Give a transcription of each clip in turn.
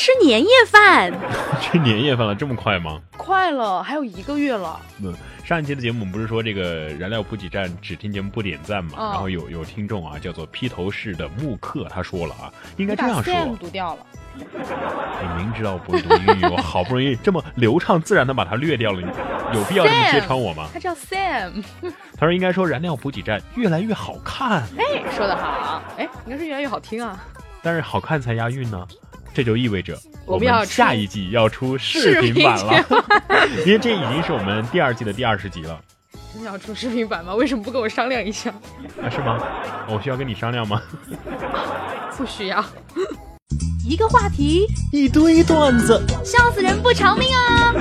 吃年夜饭，吃年夜饭了，这么快吗？快了，还有一个月了。嗯，上一期的节目我们不是说这个燃料补给站只听节目不点赞嘛？然后有有听众啊，叫做披头士的木克，他说了啊，应该这样说。读掉了。你明知道我不会读英语，我好不容易这么流畅自然的把它略掉了，你有必要这么揭穿我吗？他叫 Sam。他说应该说燃料补给站越来越好看。哎，说的好。哎，应该是越来越好听啊。但是好看才押韵呢。这就意味着我们要下一季要出视频版了，因为这已经是我们第二季的第二十集了。真的要出视频版吗？为什么不跟我商量一下？啊，是吗？我需要跟你商量吗？不需要。一个话题，一堆段子，笑死人不偿命啊！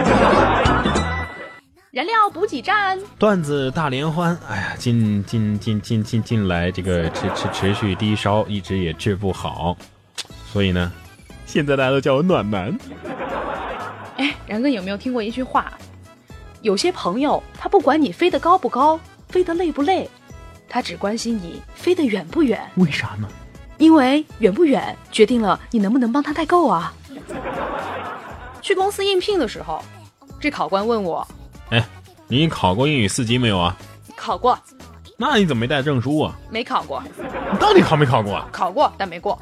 燃料补给站，段子大联欢。哎呀，近近近近近近来这个持持持续低烧，一直也治不好，所以呢。现在大家都叫我暖男。哎，然哥有没有听过一句话？有些朋友他不管你飞得高不高，飞得累不累，他只关心你飞得远不远。为啥呢？因为远不远决定了你能不能帮他代购啊。去公司应聘的时候，这考官问我：“哎，你考过英语四级没有啊？”考过。那你怎么没带证书啊？没考过。你到底考没考过？考过，但没过。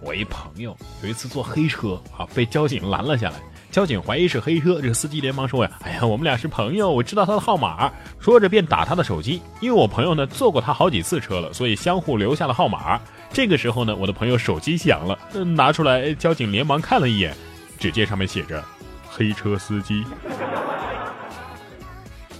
我一朋友有一次坐黑车啊，被交警拦了下来。交警怀疑是黑车，这个司机连忙说呀：“哎呀，我们俩是朋友，我知道他的号码。”说着便打他的手机。因为我朋友呢坐过他好几次车了，所以相互留下了号码。这个时候呢，我的朋友手机响了，拿出来，交警连忙看了一眼，只见上面写着“黑车司机”。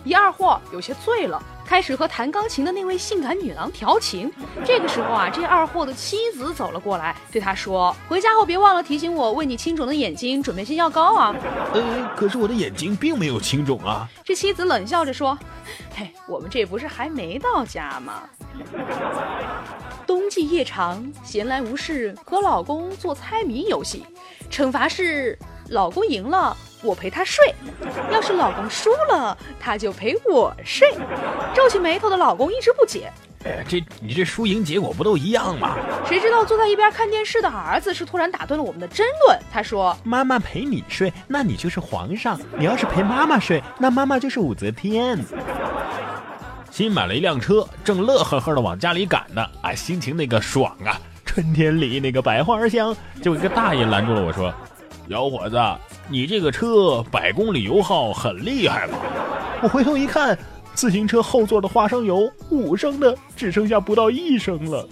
一二货有些醉了。开始和弹钢琴的那位性感女郎调情。这个时候啊，这二货的妻子走了过来，对他说：“回家后别忘了提醒我，为你青肿的眼睛准备些药膏啊。”呃，可是我的眼睛并没有青肿啊。这妻子冷笑着说：“嘿，我们这不是还没到家吗？”冬季夜长，闲来无事和老公做猜谜游戏，惩罚是老公赢了。我陪他睡，要是老公输了，他就陪我睡。皱起眉头的老公一直不解，哎，这你这输赢结果不都一样吗？谁知道坐在一边看电视的儿子是突然打断了我们的争论。他说：“妈妈陪你睡，那你就是皇上；你要是陪妈妈睡，那妈妈就是武则天。”新买了一辆车，正乐呵呵的往家里赶呢，啊，心情那个爽啊！春天里那个百花香，就一个大爷拦住了我说：“小伙子。”你这个车百公里油耗很厉害吧？我回头一看，自行车后座的花生油五升的只剩下不到一升了。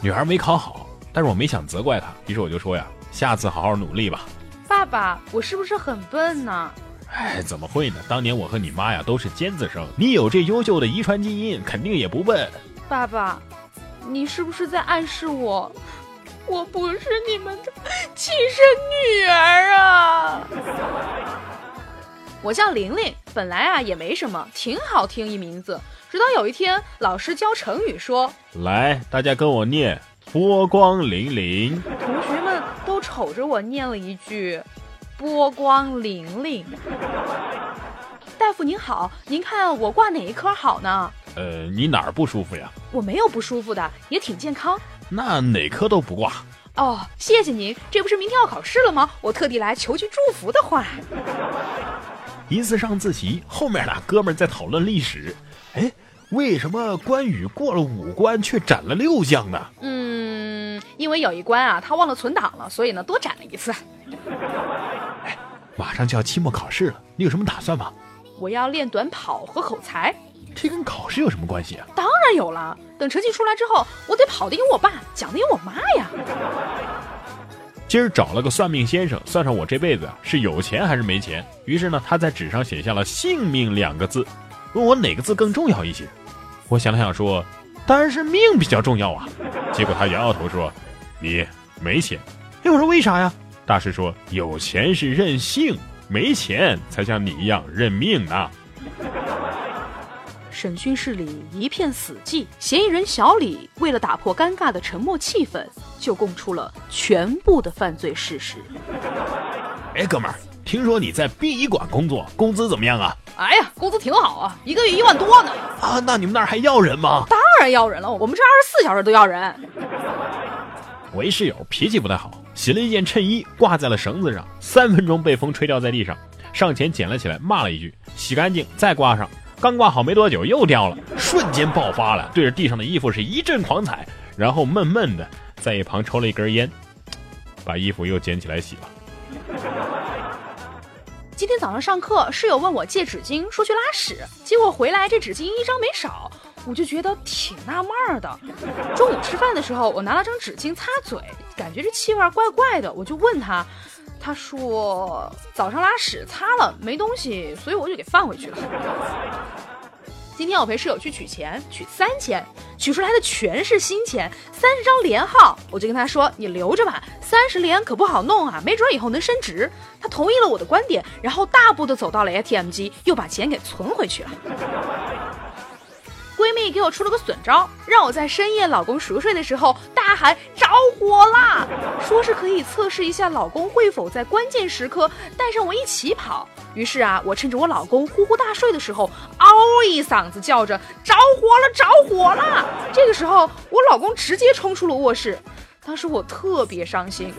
女孩没考好，但是我没想责怪她，于是我就说呀：“下次好好努力吧。”爸爸，我是不是很笨呢？哎，怎么会呢？当年我和你妈呀都是尖子生，你有这优秀的遗传基因，肯定也不笨。爸爸，你是不是在暗示我？我不是你们的亲生女儿啊！我叫玲玲，本来啊也没什么，挺好听一名字。直到有一天，老师教成语说：“来，大家跟我念波光粼粼。”同学们都瞅着我念了一句“波光粼粼”。大夫您好，您看我挂哪一科好呢？呃，你哪儿不舒服呀？我没有不舒服的，也挺健康。那哪科都不挂哦，谢谢您。这不是明天要考试了吗？我特地来求句祝福的话。一次上自习，后面俩哥们在讨论历史。哎，为什么关羽过了五关却斩了六将呢？嗯，因为有一关啊，他忘了存档了，所以呢多斩了一次。哎，马上就要期末考试了，你有什么打算吗？我要练短跑和口才。这跟考试有什么关系啊？当然有了。等成绩出来之后，我得跑得赢我爸，讲得赢我妈呀。今儿找了个算命先生，算上我这辈子是有钱还是没钱。于是呢，他在纸上写下了“性命”两个字，问我哪个字更重要一些。我想了想说，当然是命比较重要啊。结果他摇摇头说，你没钱。哎，我说为啥呀？大师说，有钱是任性，没钱才像你一样认命呢。审讯室里一片死寂，嫌疑人小李为了打破尴尬的沉默气氛，就供出了全部的犯罪事实。哎，哥们儿，听说你在殡仪馆工作，工资怎么样啊？哎呀，工资挺好啊，一个月一万多呢。啊，那你们那儿还要人吗？当然要人了，我们这二十四小时都要人。我一室友脾气不太好，洗了一件衬衣挂在了绳子上，三分钟被风吹掉在地上，上前捡了起来，骂了一句：“洗干净再挂上。”刚挂好没多久又掉了，瞬间爆发了，对着地上的衣服是一阵狂踩，然后闷闷的在一旁抽了一根烟，把衣服又捡起来洗了。今天早上上课，室友问我借纸巾，说去拉屎，结果回来这纸巾一张没少，我就觉得挺纳闷的。中午吃饭的时候，我拿了张纸巾擦嘴，感觉这气味怪怪的，我就问他。他说早上拉屎擦了没东西，所以我就给放回去了。今天我陪室友去取钱，取三千，取出来的全是新钱，三十张连号。我就跟他说：“你留着吧，三十连可不好弄啊，没准以后能升值。”他同意了我的观点，然后大步的走到了 ATM 机，又把钱给存回去了。闺蜜给我出了个损招，让我在深夜老公熟睡的时候大喊着火啦，说是可以测试一下老公会否在关键时刻带上我一起跑。于是啊，我趁着我老公呼呼大睡的时候，嗷一嗓子叫着着火了，着火了。这个时候，我老公直接冲出了卧室。当时我特别伤心，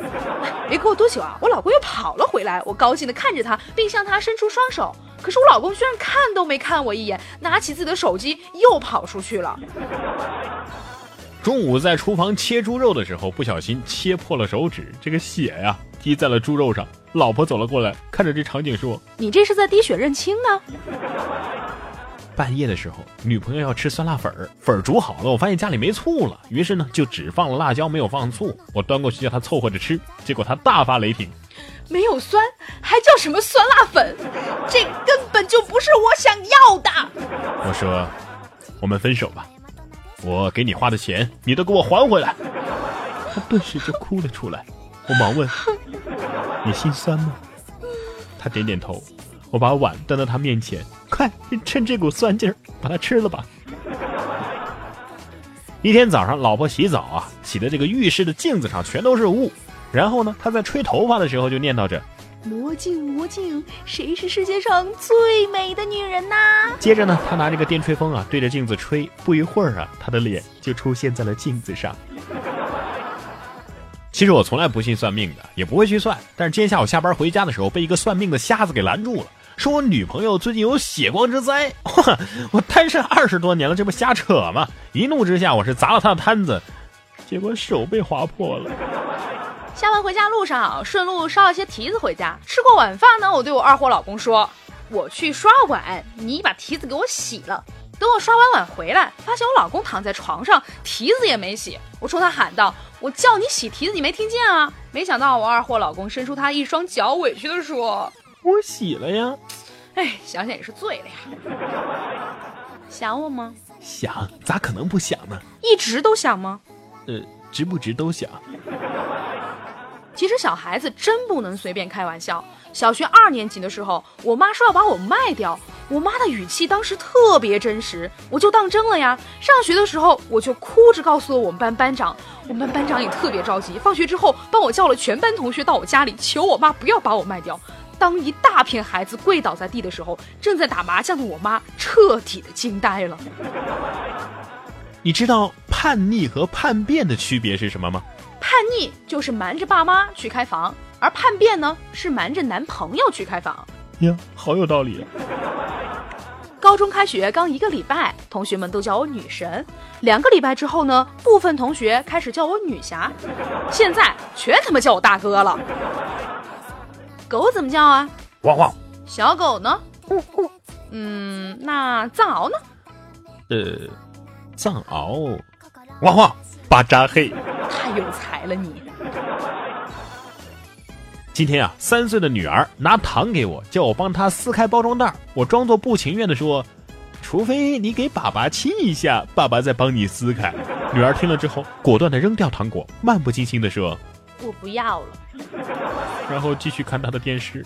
没过多久啊，我老公又跑了回来。我高兴地看着他，并向他伸出双手。可是我老公居然看都没看我一眼，拿起自己的手机又跑出去了。中午在厨房切猪肉的时候，不小心切破了手指，这个血呀滴在了猪肉上。老婆走了过来，看着这场景说：“你这是在滴血认亲呢？”半夜的时候，女朋友要吃酸辣粉儿，粉儿煮好了，我发现家里没醋了，于是呢就只放了辣椒，没有放醋。我端过去叫她凑合着吃，结果她大发雷霆：“没有酸，还叫什么酸辣粉？这根本就不是我想要的！”我说：“我们分手吧，我给你花的钱，你都给我还回来。”她顿时就哭了出来。我忙问：“你心酸吗？”她点点头。我把碗端到他面前，快趁这股酸劲儿把它吃了吧。一天早上，老婆洗澡啊，洗的这个浴室的镜子上全都是雾。然后呢，她在吹头发的时候就念叨着：“魔镜魔镜，谁是世界上最美的女人呐？”接着呢，她拿这个电吹风啊，对着镜子吹。不一会儿啊，她的脸就出现在了镜子上。其实我从来不信算命的，也不会去算。但是今天下午下班回家的时候，被一个算命的瞎子给拦住了。说我女朋友最近有血光之灾，我单身二十多年了，这不瞎扯吗？一怒之下，我是砸了他的摊子，结果手被划破了。下班回家路上，顺路捎了些提子回家。吃过晚饭呢，我对我二货老公说：“我去刷碗，你把提子给我洗了。”等我刷完碗回来，发现我老公躺在床上，提子也没洗。我冲他喊道：“我叫你洗提子，你没听见啊？”没想到我二货老公伸出他一双脚，委屈的说。我洗了呀，哎，想想也是醉了呀。想我吗？想，咋可能不想呢？一直都想吗？呃，值不值都想。其实小孩子真不能随便开玩笑。小学二年级的时候，我妈说要把我卖掉，我妈的语气当时特别真实，我就当真了呀。上学的时候，我就哭着告诉了我们班班长，我们班班长也特别着急，放学之后帮我叫了全班同学到我家里，求我妈不要把我卖掉。当一大片孩子跪倒在地的时候，正在打麻将的我妈彻底的惊呆了。你知道叛逆和叛变的区别是什么吗？叛逆就是瞒着爸妈去开房，而叛变呢是瞒着男朋友去开房。呀，好有道理啊！高中开学刚一个礼拜，同学们都叫我女神。两个礼拜之后呢，部分同学开始叫我女侠，现在全他妈叫我大哥了。狗怎么叫啊？汪汪。小狗呢？呜呜。嗯，那藏獒呢？呃，藏獒，汪汪，巴扎嘿。太有才了你。今天啊，三岁的女儿拿糖给我，叫我帮她撕开包装袋。我装作不情愿的说：“除非你给爸爸亲一下，爸爸再帮你撕开。”女儿听了之后，果断的扔掉糖果，漫不经心的说：“我不要了。”然后继续看他的电视。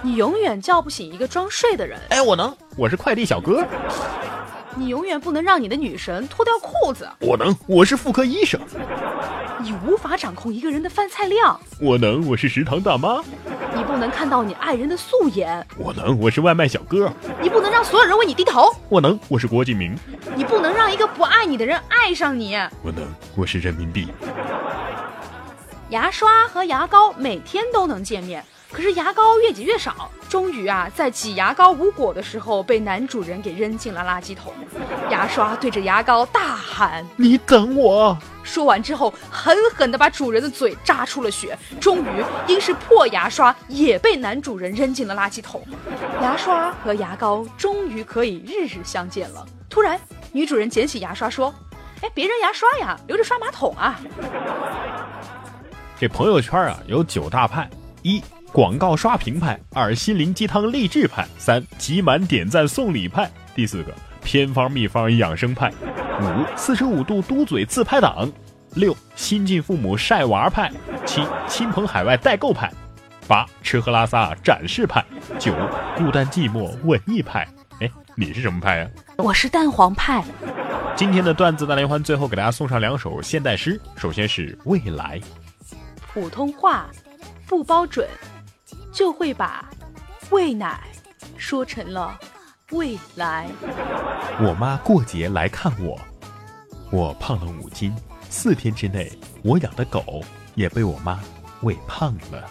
你永远叫不醒一个装睡的人。哎，我能，我是快递小哥。你永远不能让你的女神脱掉裤子。我能，我是妇科医生。你无法掌控一个人的饭菜量。我能，我是食堂大妈。你不能看到你爱人的素颜。我能，我是外卖小哥。你不能让所有人为你低头。我能，我是郭敬明。你不能让一个不爱你的人爱上你。我能，我是人民币。牙刷和牙膏每天都能见面。可是牙膏越挤越少，终于啊，在挤牙膏无果的时候，被男主人给扔进了垃圾桶。牙刷对着牙膏大喊：“你等我！”说完之后，狠狠地把主人的嘴扎出了血。终于，因是破牙刷，也被男主人扔进了垃圾桶。牙刷和牙膏终于可以日日相见了。突然，女主人捡起牙刷说：“哎，别扔牙刷呀，留着刷马桶啊！”这朋友圈啊，有九大派一。广告刷屏派，二心灵鸡汤励志派，三集满点赞送礼派，第四个偏方秘方养生派，五四十五度嘟嘴自拍党，六新晋父母晒娃派，七亲朋海外代购派，八吃喝拉撒展示派，九孤单寂寞文艺派。哎，你是什么派呀？我是蛋黄派。今天的段子大联欢最后给大家送上两首现代诗，首先是未来。普通话不包准。就会把喂奶说成了未来。我妈过节来看我，我胖了五斤，四天之内，我养的狗也被我妈喂胖了。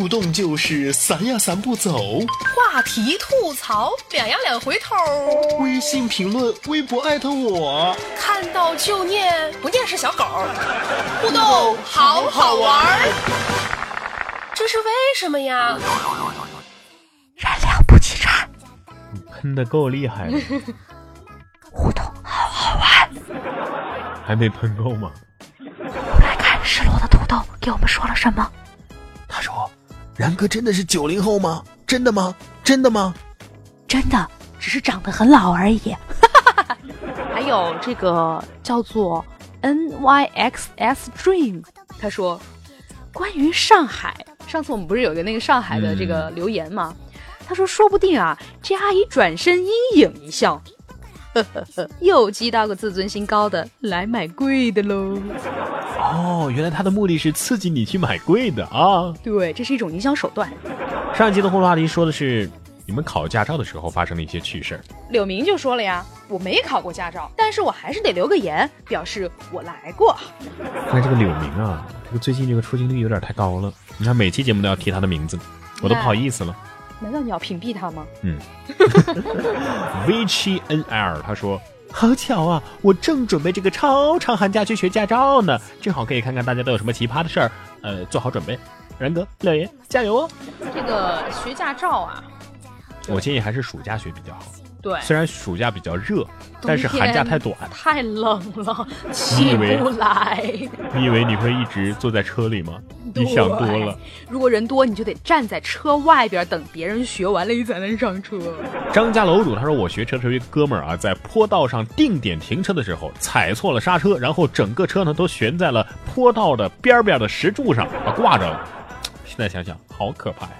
互动就是散呀散不走，话题吐槽两呀两回头，微信评论微博艾特我，看到就念不念是小狗，互动好好玩，这是为什么呀？燃料不齐产，你喷的够厉害的，互动好好玩，还没喷够吗？我来看失落的土豆给我们说了什么？然哥真的是九零后吗？真的吗？真的吗？真的，只是长得很老而已。还有这个叫做 N Y X S Dream，他说关于上海，上次我们不是有个那个上海的这个留言吗？他说说不定啊，这阿姨转身阴影一笑，又激到个自尊心高的来买贵的喽。哦，原来他的目的是刺激你去买贵的啊！对，这是一种营销手段。上一期的互动话题说的是你们考驾照的时候发生的一些趣事儿。柳明就说了呀，我没考过驾照，但是我还是得留个言，表示我来过。看这个柳明啊，这个最近这个出镜率有点太高了。你看每期节目都要提他的名字，我都不好意思了。难道你要屏蔽他吗？嗯。V 七 N L 他说。好巧啊！我正准备这个超长寒假去学驾照呢，正好可以看看大家都有什么奇葩的事儿。呃，做好准备，然哥、廖爷加油哦！这个学驾照啊，我建议还是暑假学比较好。对，虽然暑假比较热，但是寒假太短，太冷了，起不来。你以为你会一直坐在车里吗？你想多了。如果人多，你就得站在车外边等别人学完了，你才能上车。张家楼主他说：“我学车的时候，一哥们儿啊，在坡道上定点停车的时候，踩错了刹车，然后整个车呢都悬在了坡道的边边的石柱上啊，挂着了。现在想想，好可怕呀！”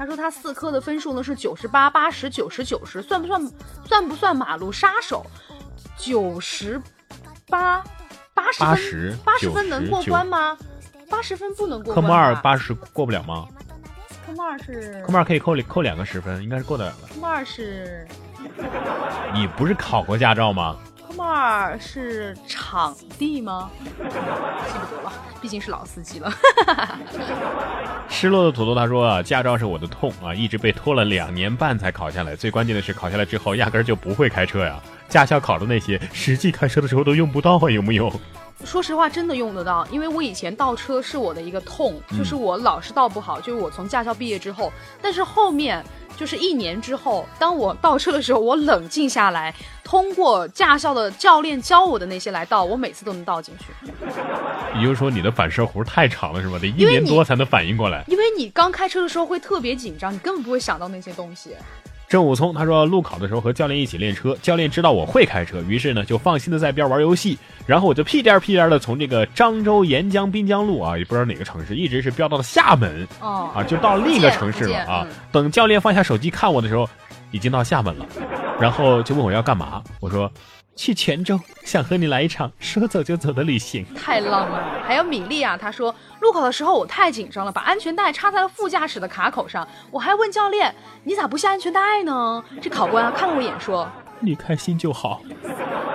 他说他四科的分数呢是九十八、八十九十九十，算不算算不算马路杀手？九十八八十分八十分能过关吗？八十分不能过。科目二八十过不了吗？科目二是科目二可以扣扣两个十分，应该是过得了。科目二是，你不是考过驾照吗？科 Smart 是场地吗？记不得了，毕竟是老司机了。失落的土豆他说啊，驾照是我的痛啊，一直被拖了两年半才考下来。最关键的是，考下来之后压根儿就不会开车呀。驾校考的那些，实际开车的时候都用不到啊，有没有？说实话，真的用得到，因为我以前倒车是我的一个痛，就是我老是倒不好，就是我从驾校毕业之后，但是后面就是一年之后，当我倒车的时候，我冷静下来，通过驾校的教练教我的那些来倒，我每次都能倒进去。也就是说，你的反射弧太长了，是吧？得一年多才能反应过来。因为你刚开车的时候会特别紧张，你根本不会想到那些东西。郑武聪他说，路考的时候和教练一起练车，教练知道我会开车，于是呢就放心的在边玩游戏，然后我就屁颠儿屁颠儿的从这个漳州沿江滨江路啊，也不知道哪个城市，一直是飙到了厦门哦啊，就到另一个城市了啊。等教练放下手机看我的时候，已经到厦门了，然后就问我要干嘛，我说去泉州，想和你来一场说走就走的旅行。太浪漫了。还有米粒啊，她说路考的时候我太紧张了，把安全带插在了副驾驶的卡口上，我还问教练你咋不系安全带呢？这考官啊看了我一眼说。你开心就好。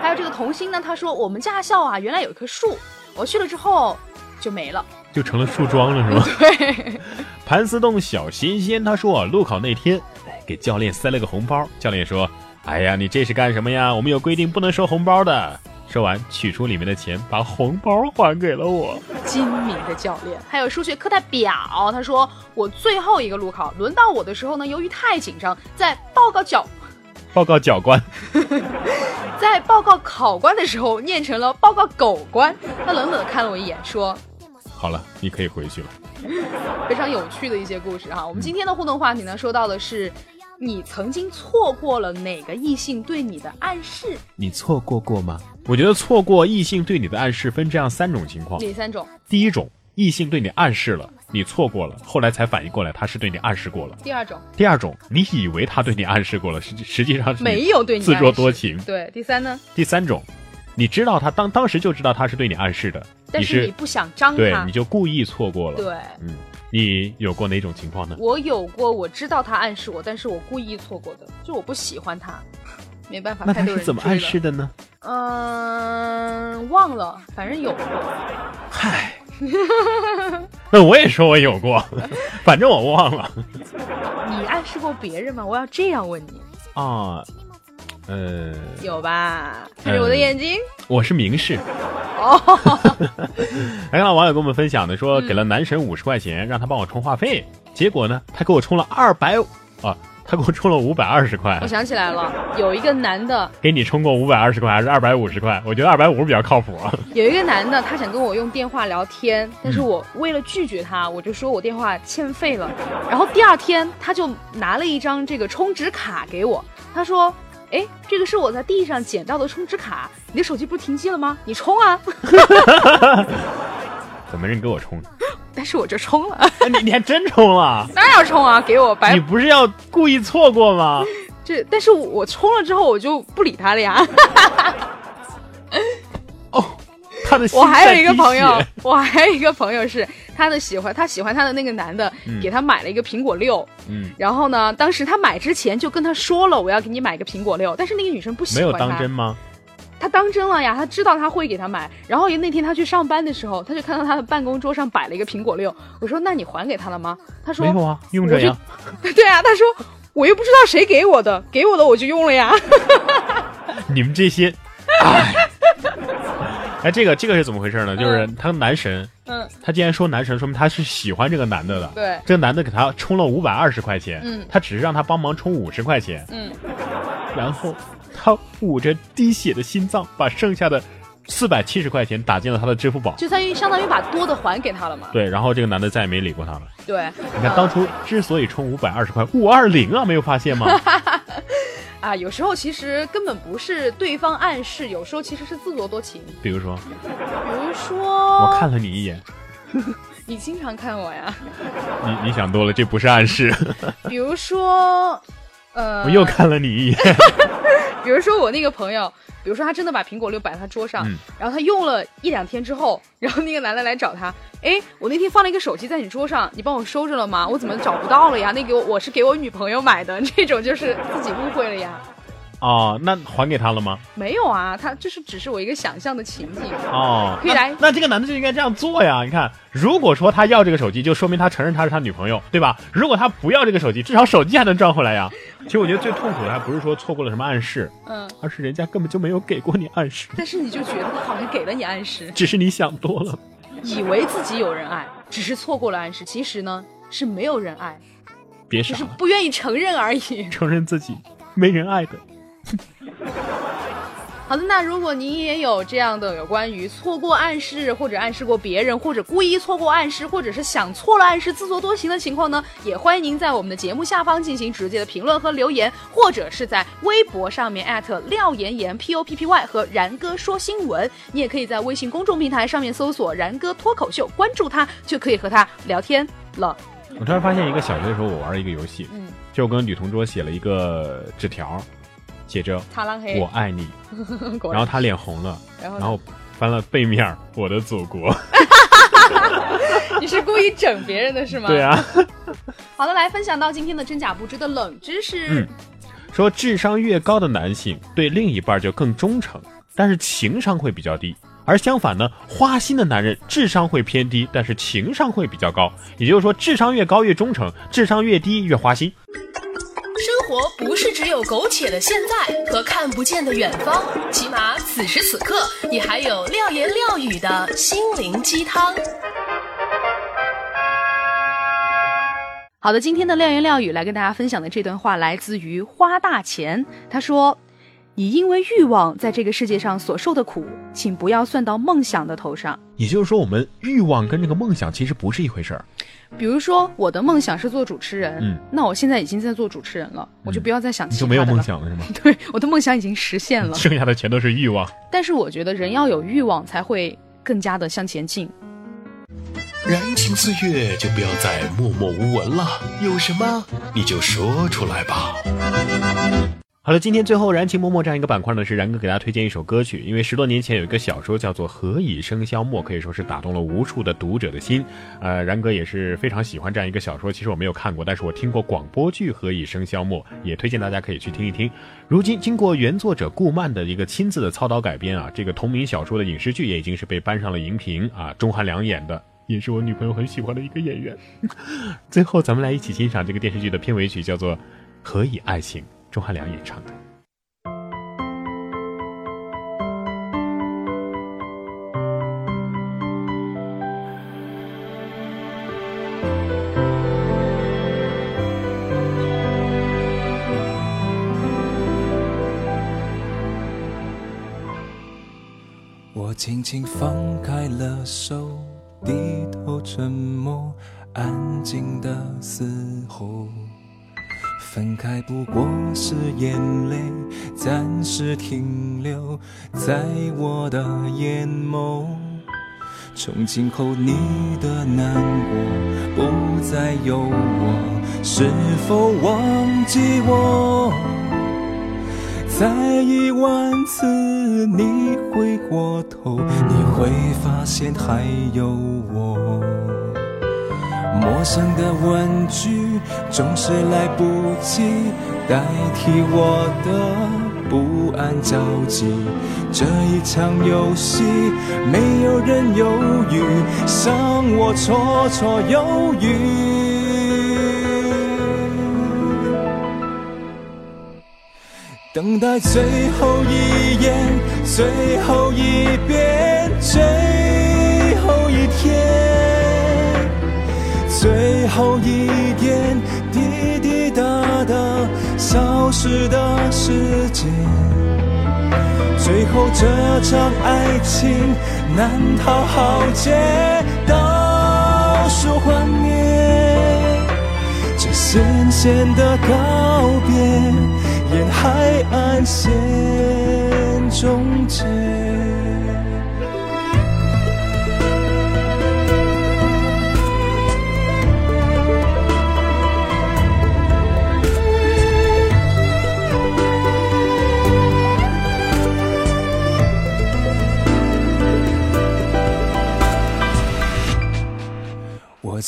还有这个童心呢，他说我们驾校啊原来有一棵树，我去了之后就没了。就成了树桩了，是吗？对，盘丝洞小新鲜他说啊，路考那天，哎，给教练塞了个红包。教练说：“哎呀，你这是干什么呀？我们有规定不能收红包的。”说完，取出里面的钱，把红包还给了我。精明的教练。还有数学课代表，他说我最后一个路考轮到我的时候呢，由于太紧张，在报告教报告教官，在报告考官的时候念成了报告狗官。他冷冷的看了我一眼，说。好了，你可以回去了。非常有趣的一些故事哈。我们今天的互动话题呢，说到的是你曾经错过了哪个异性对你的暗示？你错过过吗？我觉得错过异性对你的暗示分这样三种情况。哪三种？第一种，异性对你暗示了，你错过了，后来才反应过来他是对你暗示过了。第二种，第二种，你以为他对你暗示过了，实实际上是没有对你自作多情。对，第三呢？第三种，你知道他当当时就知道他是对你暗示的，但是你不想张对，你。就故意错过了。，对，嗯，你有过哪种情况呢？我有过，我知道他暗示我，但是我故意错过的，就我不喜欢他，没办法。那他是怎么暗示的呢？嗯，忘了，反正有过。嗨，那我也说我有过，反正我忘了你暗示过别人吗？我要这样问你，啊。呃，有吧？看着我的眼睛。我是明示。哦，还看到网友跟我们分享的，说给了男神五十块钱让他帮我充话费，结果呢，他给我充了二百啊，他给我充了五百二十块我。想起来了，有一个男的，给你充过五百二十块还是二百五十块？我觉得二百五比较靠谱啊。有一个男的，他想跟我用电话聊天，但嗯是我为了拒绝他，我就说我电话欠费了。然后第二天，他就拿了一张这个充值卡给我，他说。哎，这个是我在地上捡到的充值卡，你的手机不是停机了吗？你充啊！怎么人给我充？但是我就充了，你你还真充了？当然要充啊，给我白你不是要故意错过吗？这，但是我充了之后我就不理他了呀。哦，他的心我还有一个朋友，我还有一个朋友是他的喜欢，他喜欢他的那个男的，嗯给他买了一个苹果六。嗯，然后呢，当时他买之前就跟他说了，我要给你买个苹果六，但是那个女生不喜欢他，有当真吗？他当真了呀，他知道他会给他买。然后那天他去上班的时候，他就看到他的办公桌上摆了一个苹果六。我说：“那你还给他了吗？”他说没有啊，用着呀。“对啊。”他说：“我又不知道谁给我的，给我的我就用了呀。你们这些，哎，哎，这个这个是怎么回事呢？就是他男神，”嗯，他既然说男神，说明他是喜欢这个男的的。对这个男的给他充了五百二十块钱，嗯他只是让他帮忙充五十块钱，嗯，然后他捂着滴血的心脏，把剩下的四百七十块钱打进了他的支付宝。就相当于相当于把多的还给他了嘛。对，然后这个男的再也没理过他了。对，你看，当初之所以充五百二十块，五二零啊，没有发现吗？啊，有时候其实根本不是对方暗示，有时候其实是自作多情。比如说，比如说，我看了你一眼，你经常看我呀。你你想多了，这不是暗示。比如说，呃，我又看了你一眼，比如说我那个朋友，比如说他真的把苹果六摆在他桌上，嗯然后他用了一两天之后，然后那个男的来找他，哎，我那天放了一个手机在你桌上，你帮我收着了吗？我怎么找不到了呀？那个我我是给我女朋友买的，这种就是自己误会了呀。哦，那还给他了吗？没有啊，他这是只是我一个想象的情景。哦，可以来那那这个男的就应该这样做呀！你看，如果说他要这个手机，就说明他承认他是他女朋友，对吧？如果他不要这个手机，至少手机还能赚回来呀。其实我觉得最痛苦的还不是说错过了什么暗示，嗯，而是人家根本就没有给过你暗示，但是你就觉得他好像给了你暗示，只是你想多了。以为自己有人爱，只是错过了暗示，其实呢是没有人爱，只是别傻了，不愿意承认而已。承认自己没人爱的。好的，那如果您也有这样的有关于错过暗示，或者暗示过别人，或者故意错过暗示，或者是想错了暗示自作多情的情况呢，也欢迎您在我们的节目下方进行直接的评论和留言，或者是在微博上面艾特廖妍妍 P O P P Y 和然哥说新闻。你也可以在微信公众平台上面搜索“然哥脱口秀”，关注他就可以和他聊天了。我突然发现一个小学的时候我玩一个游戏，嗯，就跟女同桌写了一个纸条，写着擦浪黑，“我爱你”，果然后他脸红了，然后然后翻了背面儿“我的祖国 你是故意整别人的是”。吗？对。啊，好的，来分享到今天的真假不知的冷知识。嗯说智商越高的男性对另一半就更忠诚，但是情商会比较低。而相反呢，花心的男人智商会偏低，但是情商会比较高。也就是说，智商越高越忠诚，智商越低越花心。生活不是只有苟且的现在和看不见的远方，起码此时此刻，你还有廖言廖语的心灵鸡汤。好的，今天的廖言廖语来跟大家分享的这段话来自于花大钱。他说：“你因为欲望在这个世界上所受的苦，请不要算到梦想的头上。也就是说，我们欲望跟这个梦想其实不是一回事儿。比如说，我的梦想是做主持人，嗯那我现在已经在做主持人了，我就不要再想其他的了。你就没有梦想了是吗？对，我的梦想已经实现了。剩下的全都是欲望。但是我觉得人要有欲望，才会更加的向前进。燃情岁月就不要再默默无闻了，有什么你就说出来吧。好了，今天最后燃情脉脉这样一个板块呢，是然哥给大家推荐一首歌曲，因为十多年前有一个小说叫做《何以笙箫默》，可以说是打动了无数的读者的心。呃，然哥也是非常喜欢这样一个小说，其实我没有看过，但是我听过广播剧《何以笙箫默》，也推荐大家可以去听一听。如今经过原作者顾漫的一个亲自的操刀改编啊，这个同名小说的影视剧也已经是被搬上了荧屏啊，钟汉良演的。也是我女朋友很喜欢的一个演员。最后，咱们来一起欣赏这个电视剧的片尾曲，叫做《何以爱情》，钟汉良演唱的。我轻轻放开了手，低头沉默，安静的嘶吼。分开不过是眼泪暂时停留在我的眼眸。从今后你的难过不再有我，是否忘记我？再一万次你回过头，你会发现还有我。陌生的问句总是来不及代替我的不安着急。这一场游戏，没有人犹豫，让我绰绰有余。等待最后一眼，最后一遍，最后一天，最后一点消失的时间。最后这场爱情难逃浩劫，倒数幻灭，这深深的告别。沿海岸线终结。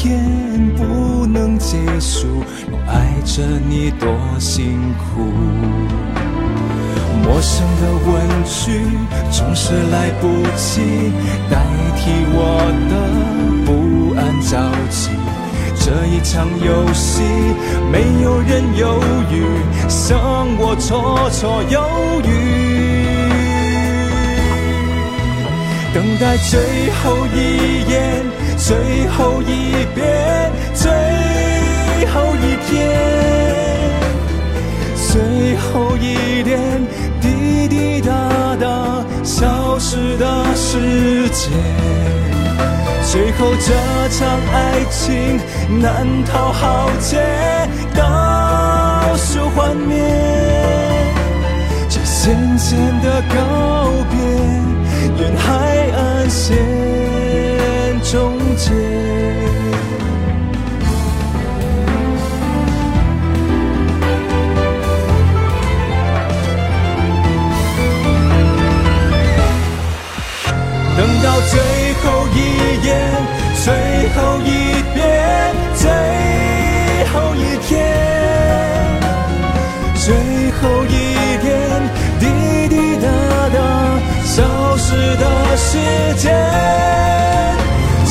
天不能结束，我爱着你多辛苦。陌生的问句总是来不及代替我的不安着急。这一场游戏，没有人犹豫，像我绰绰有余。等待最后一眼，最后一遍，最后一天，最后一点滴滴答答消失的时间。最后这场爱情难逃浩劫，倒数幻灭，这渐渐的告别，沿海岸线终结。等到最后一眼，最后一遍，最后一天，最后一点滴滴答答消失的时间，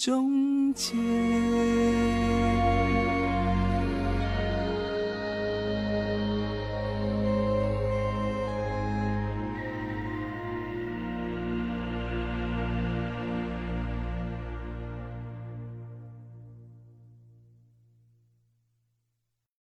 终结。